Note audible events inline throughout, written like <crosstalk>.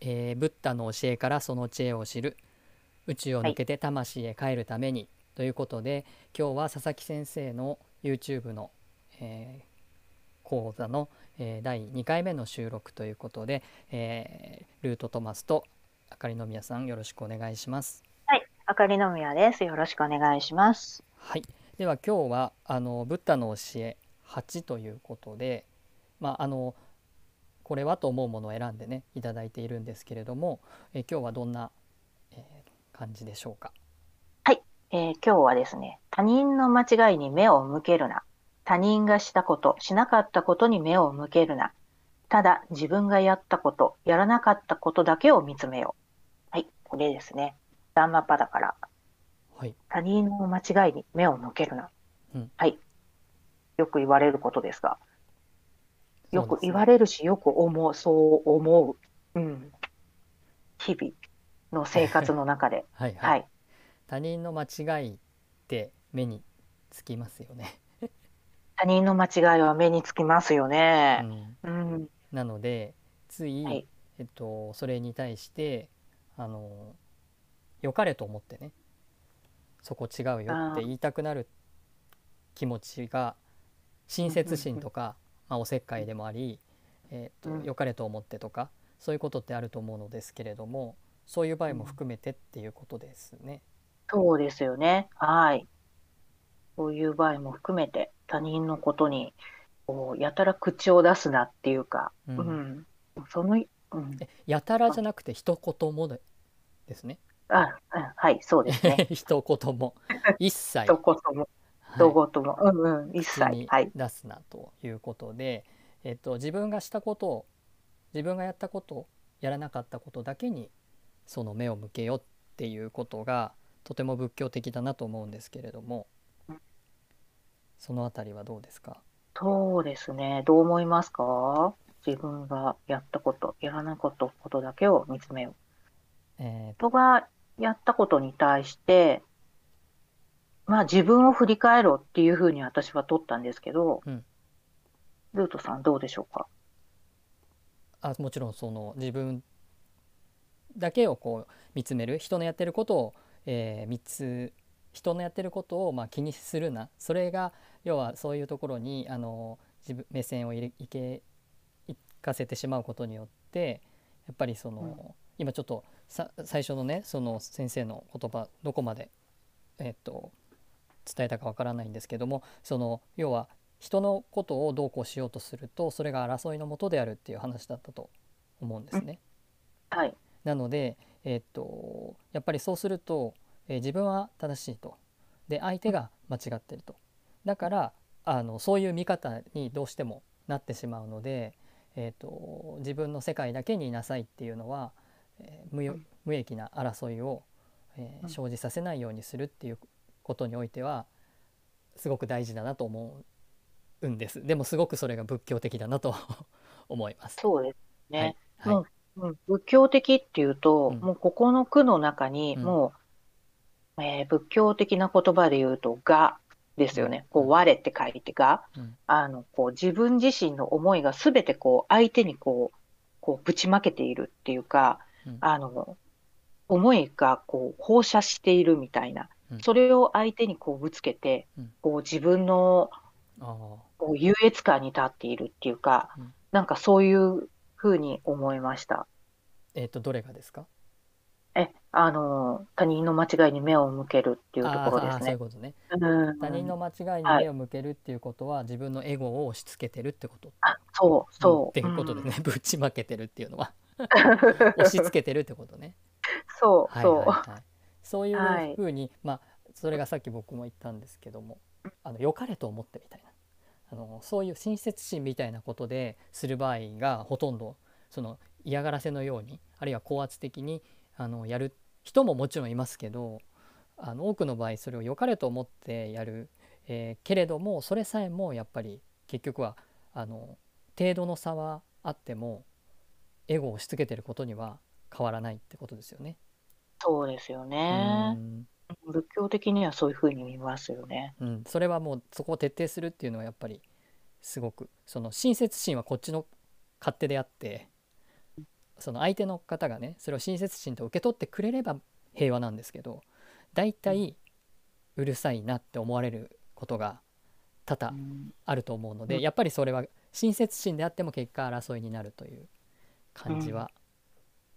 えーブッダの教えからその知恵を知る宇宙を抜けて魂へ帰るために、ということで今日は佐々木先生の YouTube の、えー講座の、えー第2回目の収録ということで、えールートトマスとあかりのみやさんよろしくお願いします。はい、あかりのみやです。よろしくお願いします。はい、では今日はあのブッダの教え8ということで、まあ、あのこれはと思うものを選んでねいただいているんですけれども、え今日はどんな、えー感じでしょうか？えー今日はですね、他人の間違いに目を向けるな。他人がしたこと、しなかったことに目を向けるな。ただ自分がやったこと、やらなかったことだけを見つめよう。はい、これですね。ダンマパだから、はい、他人の間違いに目を向けるな。うんはい。よく言われることですが、よく言われるし、よく思う、そう思う。うん。日々の生活の中で。<laughs> はいはいはい。他人の間違いって目につきますよね。<laughs> 他人の間違いは目につきますようね。ん、うん。なのでつい、はいえっと、それに対してあの良かれと思ってねそこ違うよって言いたくなる気持ちが親切心とか、まあ、おせっかいでもあり、えっとうん良かれと思ってとかそういうことってあると思うのですけれどもそういう場合も含めてっていうことですね。そうですよね。はい。そういう場合も含めて、他人のことに、こう、やたら口を出すなっていうか、ううんん。その、うん。えやたらじゃなくて一言もでですね。あ、うんはい、そうですね。<laughs> 一言も一切、一言も、はい一言も、うんうん、一口切、にはい。出すなということで、えっと、自分がしたことを自分がやったことやらなかったことだけにその目を向けよっていうことがとても仏教的だなと思うんですけれどもうんそのあたりはどうですか？そうですね。どう思いますか？自分がやったこと、やらなかったことだけを見つめよう。えー人がやったことに対して、まあ自分を振り返ろうっていうふうに私は取ったんですけど、うん。ルートさんどうでしょうか？あもちろんその自分だけをこう見つめる人のやってることを、えー見つ人のやってることをまあ気にするな。それが要はそういうところにあの自分目線をいけいかせてしまうことによってやっぱりその、うん。今ちょっとさ最初のねその先生の言葉どこまで、えっと伝えたかわからないんですけどもその要は人のことをどうこうしようとするとそれが争いのもとであるっていう話だったと思うんですね。はい。なので、えっとやっぱりそうすると、えー自分は正しいと。で相手が間違ってると。だからあのそういう見方にどうしてもなってしまうので、えっと自分の世界だけにいなさいっていうのは、えー無益な争いを、えーうん。生じさせないようにするっていうことにおいてはすごく大事だなと思うんです。でもすごくそれが仏教的だなと <laughs> 思います。そうですね。はい、はい。うん、仏教的っていうと、うん。もうここの句の中に、うん。もう、えー仏教的な言葉で言うと、がですよね。こうん。う、我って書いてが、うん。あの、こう、自分自身の思いがすべてこう、相手にこう、こう、ぶちまけているっていうか、うん。あの、思いがこう、放射しているみたいなうん。それを相手にこう、ぶつけてうん、こう、自分のこう優越感に立っているっていうかうん、なんかそういうふうに思いました。えっ、とどれがですか？え、あの、他人の間違いに目を向けるっていうところですね。そういう。ことね。うん。他人の間違いに目を向けるっていうことは、自分のエゴを押し付けてるってこと？あ、そう、そう。っていうことでん。ね、ぶちまけてるっていうのは。<laughs> 押し付けてるってことね。そう、はいそう。はいはいそういうはいふうに、まあそれがさっき僕も言ったんですけどもあの良かれと思ってみたいなあのそういう親切心みたいなことでする場合がほとんどその嫌がらせのようにあるいは高圧的にあのやる人ももちろんいますけどあの多くの場合それを良かれと思ってやる、えーけれどもそれさえもやっぱり結局はあの程度の差はあってもエゴを押し付けてることには変わらないってことですよね。そうですようね。ん仏教的にはそういうふうに見ますよね。うん、それはもうそこを徹底するっていうのはやっぱりすごくその親切心はこっちの勝手であってその相手の方がねそれを親切心と受け取ってくれれば平和なんですけど大体うるさいなって思われることが多々うんあると思うので、うんやっぱりそれは親切心であっても結果争いになるという感じは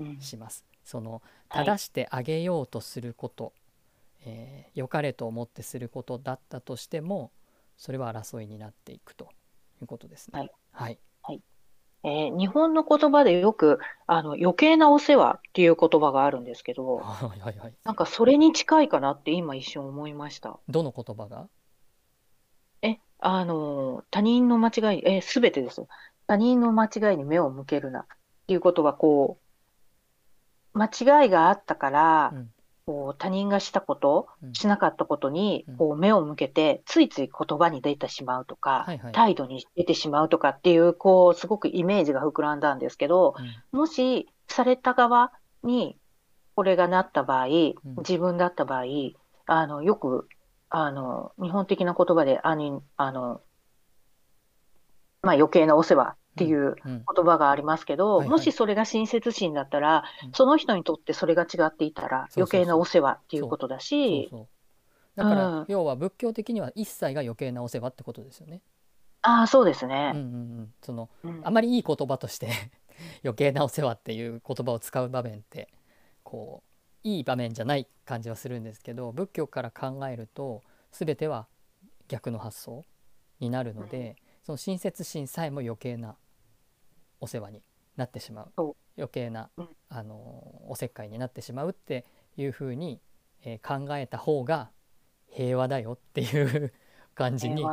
うんします。そのはい正してあげようとすること、えー良かれと思ってすることだったとしてもそれは争いになっていくということですね。はいはい、えー日本の言葉でよくあの余計なお世話っていう言葉があるんですけど、<laughs> はいはいはいなんかそれに近いかなって今一瞬思いました。どの言葉が？え、あの、他人の間違い、え、すべてです。他人の間違いに目を向けるなっていうことは、こう、間違いがあったから、うん。こう他人がしたこと、うん。しなかったことにうん。こう目を向けて、ついつい言葉に出てしまうとか、はいはい。態度に出てしまうとかっていう、こう、すごくイメージが膨らんだんですけど、うん。もし、された側にこれがなった場合、ん。自分だった場合、あの、よく、あの、日本的な言葉で、あに、あの、まあ余計なお世話っていううん言葉がありますけど、もしそれが親切心だったら、うん。その人にとってそれが違っていたら余計なお世話っていうことだし、だから、うん。要は仏教的には一切が余計なお世話ってことですよね。ああ、そうですうんうんね。うん、そのうん。あまりいい言葉として <laughs> 余計なお世話っていう言葉を使う場面ってこういい場面じゃない感じはするんですけど仏教から考えると全ては逆の発想になるので、その親切心さえも余計なお世話になってしまう。余計な、うん。あのおせっかいになってしまうっていうふうに、えー考えた方が平和だよっていう感じに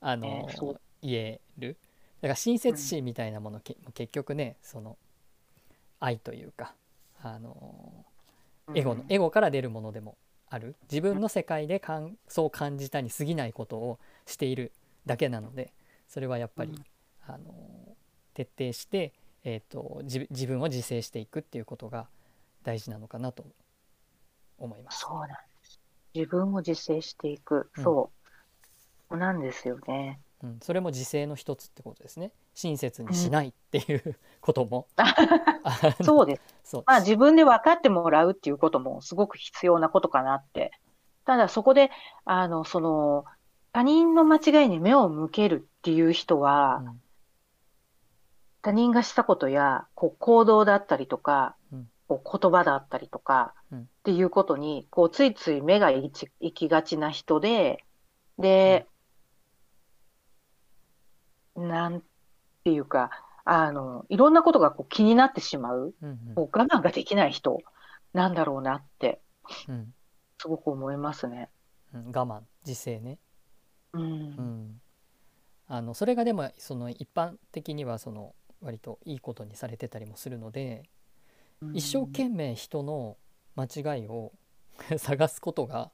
あの、ねそう。言える。だから親切心みたいなもの、け結局ねその愛というかあのエゴの、エゴから出るものでもある。自分の世界でかんそう感じたに過ぎないことをしているだけなのでそれはやっぱり、うん。あの徹底して、えー、と自自分を自制していくっていうことが大事なのかなと思います。そうなんです。自分を自制していく。うんそう。なんですよね。うん、それも自制の一つってことですね親切にしないっていうことも、あ <laughs> のそうです。そうまあ自分で分かってもらうっていうこともすごく必要なことかなって。ただそこで、あの、その、他人の間違いに目を向けるっていう人は、うん他人がしたことや、こう行動だったりとか、うん。こう言葉だったりとか、うん。っていうことに、こうついつい目が行きがちな人で、で、なんていうか、あの、いろんなことがこう気になってしまう、うん。こう我慢ができない人なんだろうなって、うん。すごく思いますね。うん。我慢。自制ね、うん。うん、あのそれがでもその一般的にはその割といいことにされてたりもするので、一生懸命人の間違いを <laughs> 探すことが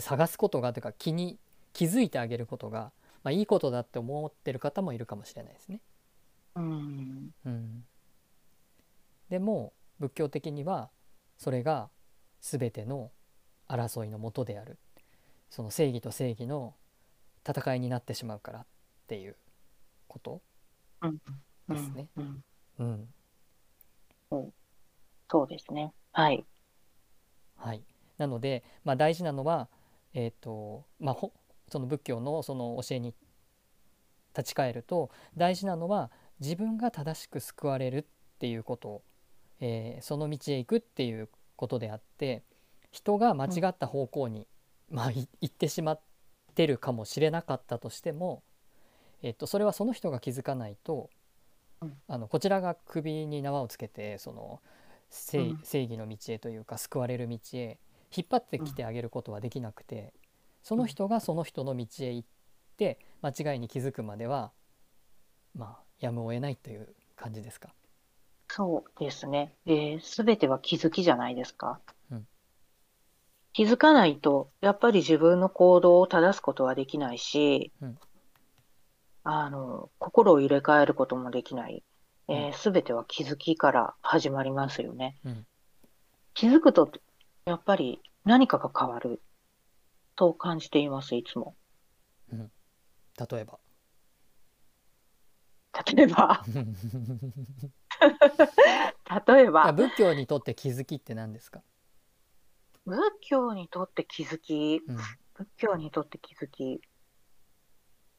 探すことがというか気に気づいてあげることが、まあ、いいことだって思ってる方もいるかもしれないですね。うん。うん、でも仏教的にはそれが全ての争いのもとであるその正義と正義の戦いになってしまうからっていうことうん。ですね。うん。うんそうですね。はい。はい、なので、まあ、大事なのは、えーとまあ、ほその仏教のその教えに立ち返ると大事なのは自分が正しく救われるっていうことを、えーその道へ行くっていうことであって人が間違った方向に、まあ、い行ってしまってるかもしれなかったとしても、えっとそれはその人が気づかないと、うんあのこちらが首に縄をつけてその正義の道へというか救われる道へ引っ張ってきてあげることはできなくて、その人がその人の道へ行って間違いに気づくまではまあやむを得ないという感じですか？そうですね。で、すべては気づきじゃないですか。うん気づかないと、やっぱり自分の行動を正すことはできないし、うんあの、心を入れ替えることもできない。えーすべては気づきから始まりますよね。うん。気づくと、やっぱり何かが変わる。と感じています、いつも。例えば。例えば、例えば。仏教にとって気づきって何ですか、仏教にとって気づき。うん、仏教にとって気づき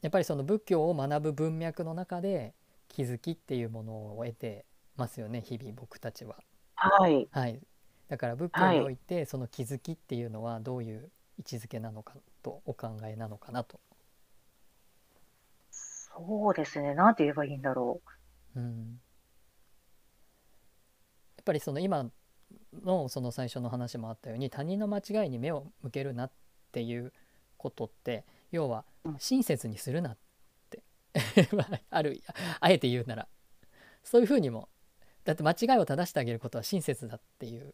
やっぱりその仏教を学ぶ文脈の中で気づきっていうものを得てますよね日々僕たちは。はい。はい、だから仏教においてその気づきっていうのはどういう位置づけなのかとお考えなのかなと。そうですね。なんて言えばいいんだろうん、やっぱりその今のその最初の話もあったように他人の間違いに目を向けるなっていうことって要はうん。親切にするなって。<laughs> まああるあえて言うなら。そういうふうにもだって間違いを正してあげることは親切だっていう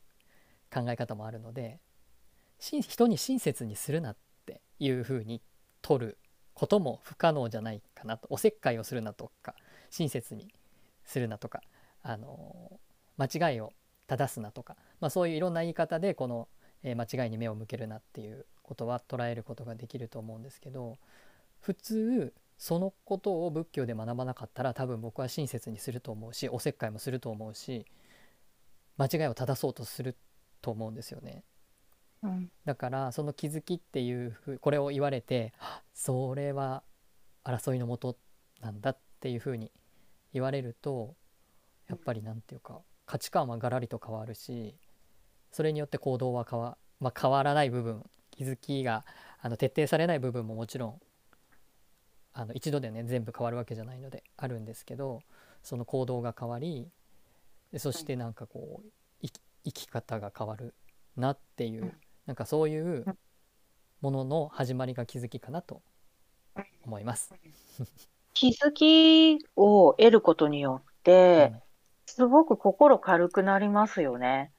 考え方もあるのでし人に親切にするなっていうふうに取ることも不可能じゃないかなと。おせっかいをするなとか親切にするなとか、あの間違いを正すなとか、まあ、そういういろんな言い方でこの、えー間違いに目を向けるなっていうことは捉えることができると思うんですけど普通そのことを仏教で学ばなかったら多分僕は親切にすると思うしおせっかいもすると思うし間違いを正そうとすると思うんですよね。う、うんだからその気づきっていうふうこれを言われてあそれは争いのもとなんだっていうふうに言われるとやっぱりなんていうか価値観はガラリと変わるしそれによって行動は変わ,、まあ、変わらない部分気づきがあの徹底されない部分ももちろんあの一度でね全部変わるわけじゃないのであるんですけどその行動が変わりでそしてなんかこう生き生き方が変わるなっていううんなんかそういうものの始まりが気づきかなと思います。気づきを得ることによって、すごく心軽くなりますよね。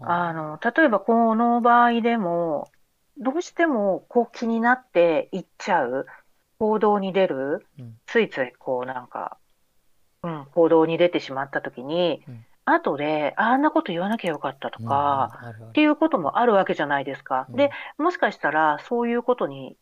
うんあの、例えばこの場合でも、どうしてもこう気になっていっちゃう行動に出る、うん。ついついこうなんか、うん、行動に出てしまった時に、うん。後であんなこと言わなきゃよかったとうんか、っていうこともあるわけじゃないですか。うん。で、もしかしたらそういうことに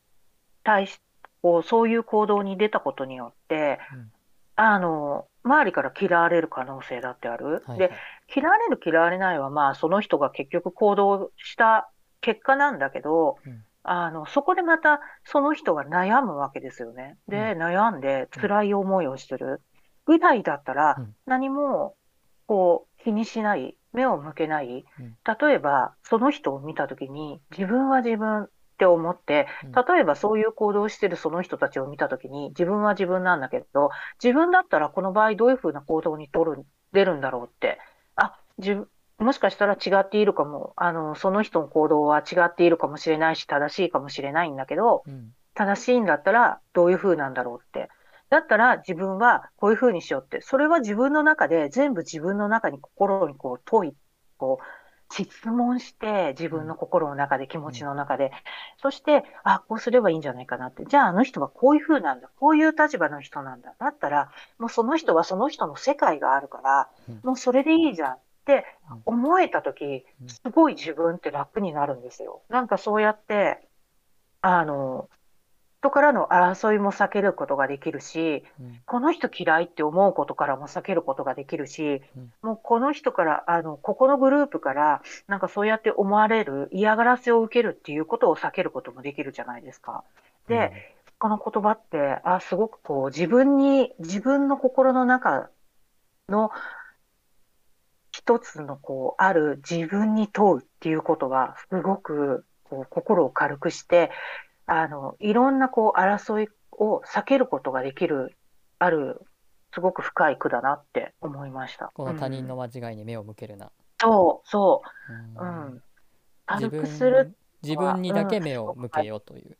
対し、こうそういう行動に出たことによって、うん。あの、周りから嫌われる可能性だってある。ではいはい、嫌われる嫌われないはまあその人が結局行動した結果なんだけど、うん。あの、そこでまたその人が悩むわけですよね。で、悩んで辛い思いをする。ぐらいだったらうん。何もこう気にしない、目を向けない。うん。例えばその人を見たときに自分は自分って思って、うん。例えばそういう行動をしているその人たちを見たときに自分は自分なんだけど、自分だったらこの場合どういうふうな行動に取る、出るんだろうって、あ、自分、もしかしたら違っているかも、あの、その人の行動は違っているかもしれないし、正しいかもしれないんだけど、うん正しいんだったらどういうふうなんだろうって。だったら自分はこういうふうにしようって。それは自分の中で全部自分の中に心にこう問い、こう質問して自分の心の中で気持ちの中で。そして、あ、こうすればいいんじゃないかなって。じゃああの人はこういうふうなんだ。こういう立場の人なんだ。だったらもうその人はその人の世界があるからうん、もうそれでいいじゃんってうん。思えたときうん、すごい自分って楽になるんですよ。なんかそうやって、あの、人からの争いも避けることができるし、うん。この人嫌いって思うことからも避けることができるしうん、もうこの人から、あの、ここのグループから、なんかそうやって思われる嫌がらせを受けるっていうことを避けることもできるじゃないですか。で、この言葉って、あ、すごくこう、自分に、自分の心の中の一つのこう、ある自分に問うっていうことが、すごくこう心を軽くして、あの、いろんなこう、争いを避けることができる、ある、すごく深い句だなって思いました。この他人のうん間違いに目を向けるな。そう、そう。う、ん。うん。軽自くする。分自分にだけ目を向けようという。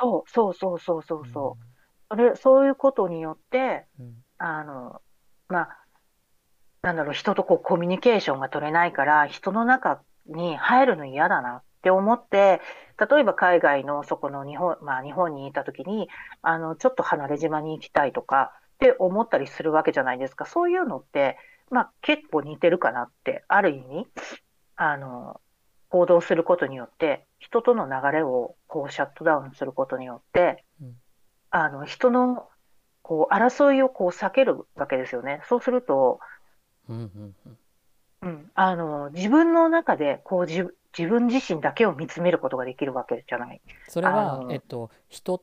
そう、そう。そう。そう。そう。そう。それ、そういうことによって、うん。あの、まあ、なんだろう、人とこうコミュニケーションが取れないから、人の中に入るの嫌だなって思って、例えば海外のそこの日本、まあ日本にいた時に、あの、ちょっと離れ島に行きたいとかって思ったりするわけじゃないですか。そういうのって、まあ結構似てるかなって、ある意味、あの、行動することによって、人との流れをこうシャットダウンすることによって、うんあの、人のこう争いをこう避けるわけですよね。そうすると、うんうんうんうん、あの、自分の中で、こう、自自分自身だけを見つめることができるわけじゃない。それはえっと人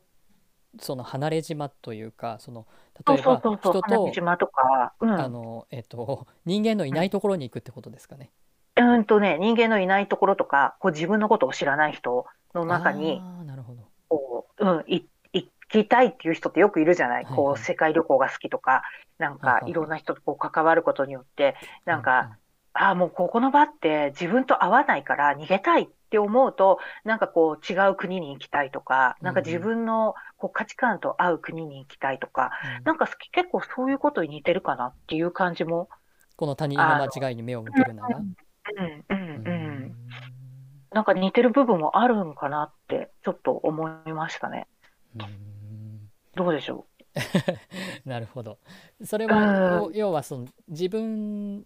その離れ島というかその例えば人ととか、うあん、のえっと人間のいないところに行くってことですかね。うんとね、人間のいないところとか、こう自分のことを知らない人の中に、ああなるほど。こう、うん、い行きたいっていう人ってよくいるじゃない。はいこう、はい世界旅行が好きとか、なんかいろんな人とこう関わることによって、なんうんか、ああ、もうここの場って自分と合わないから逃げたいって思うと、なんかこう違う国に行きたいとか、なんか自分のこう価値観と合う国に行きたいとか、うんなんか好き結構そういうことに似てるかなっていう感じも。この他人の間違いに目を向けるなら。うん、うん、ううん。んなんか似てる部分もあるんかなってちょっと思いましたね。うんどうでしょ <laughs> なるほど。それうはん。要要はその自分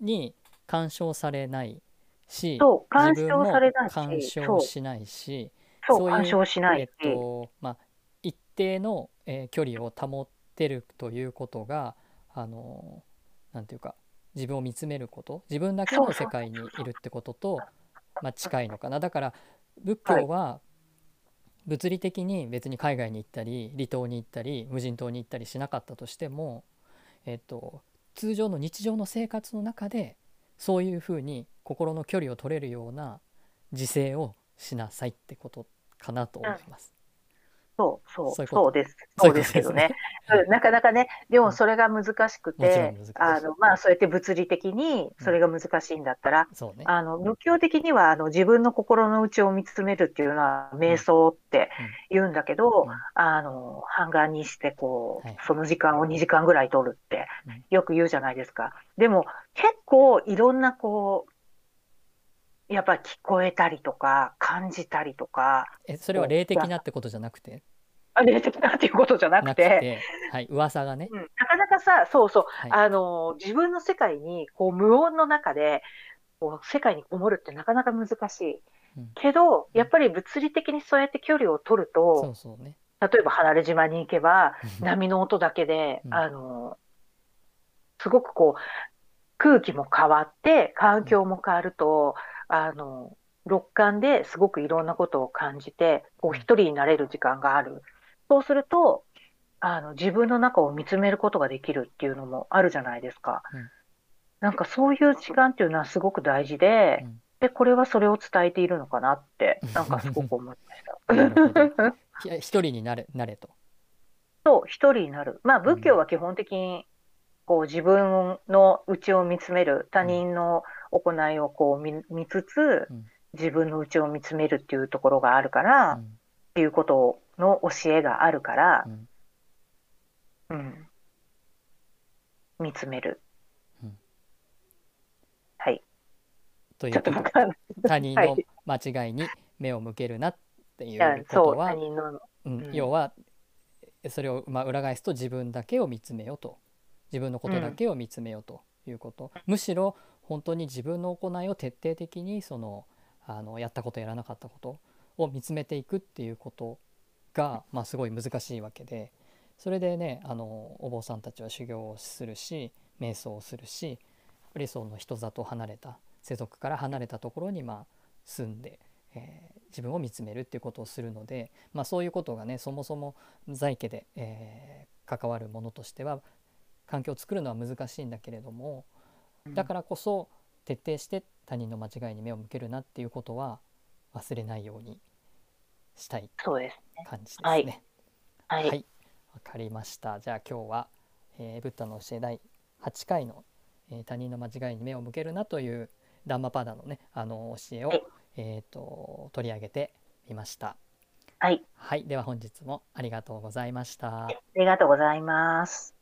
に干渉されないし干渉されない干渉、しないしそう、干渉しなえっとまあ、一定の、えー距離を保ってるということがあのなんていうか自分を見つめること自分だけの世界にいるってことと、まあ、近いのかな。だから仏教は物理的に別に海外に行ったり離島に行ったり無人島に行ったりしなかったとしても、えっと、通常の日常の生活の中でそういうふうに心の距離を取れるような自制をしなさいってことかなと思います。そう、そう、そうです。そそううですけどね。<laughs> うん。なかなかね、でもそれが難しくてあの、まあ、そうやって物理的にそれが難しいんだったら。あの、仏教的には、あの、自分の心の内を見つめるっていうのは、瞑想って言うんだけど、うん。あの、半眼にして、こうはい、その時間を2時間ぐらい取るってうん、よく言うじゃないですか。でも、結構いろんな、こう、やっぱり聞こえたりとか、感じたりとか、えそれは霊的なってことじゃなくて？あ霊的なっていうことじゃななくくて、て、はい、噂がね、うん、なかなかさ、そうそう、はい。あの、自分の世界に、こう、無音の中で、こう、世界にこもるってなかなか難しい。うん。けど、やっぱり物理的にそうやって距離を取るそと、うそうね。例えば離れ島に行けば、うん。波の音だけで、うん。あの、すごくこう、空気も変わって、環境も変わると、あの、六感ですごくいろんなことを感じて、こう、一人になれる時間がある。そうすると、あの、自分の中を見つめることができるっていうのもあるじゃないですかうん。なんかそういう時間っていうのはすごく大事でうん、で、これはそれを伝えているのかなって、なんかすごく思いました。<laughs> 一人になれなれと。そう、一人になる。まあ、仏教は基本的に、こう、自分の内を見つめる、他人の行いをこう見見つつうん、自分の内を見つめるっていうところがあるから、っうん。ていうことの教えがあるからう、ん。うん。見つめる。うん。はい。とということ。他人のはい。間違いに目を向けるなっていうそう、ことは他、人の、うん。うん。要はそれをまあ裏返すと自分だけを見つめようと。自分のことだけを見つめようということ、むしろ本当に自分の行いを徹底的にそのあのやったことやらなかったことを見つめていくっていうことが、まあ、すごい難しいわけでそれでねあのお坊さんたちは修行をするし瞑想をするしやっぱりその人里離れた世俗から離れたところにまあ住んで、えー自分を見つめるっていうことをするので、まあ、そういうことがねそもそも在家で、えー関わるものとしては環境を作るのは難しいんだけれどもだからこそ徹底して他人の間違いに目を向けるなっていうことは忘れないようにしたい。感じですはいね。は。はいい、わかりました。じゃあ今日は、えーブッダの教え第8回の、えー他人の間違いに目を向けるなというダンマパーダのねあの教えを、はいえー、と取り上げてみました。はい。はい、では本日もありがとうございました。ありがとうございます。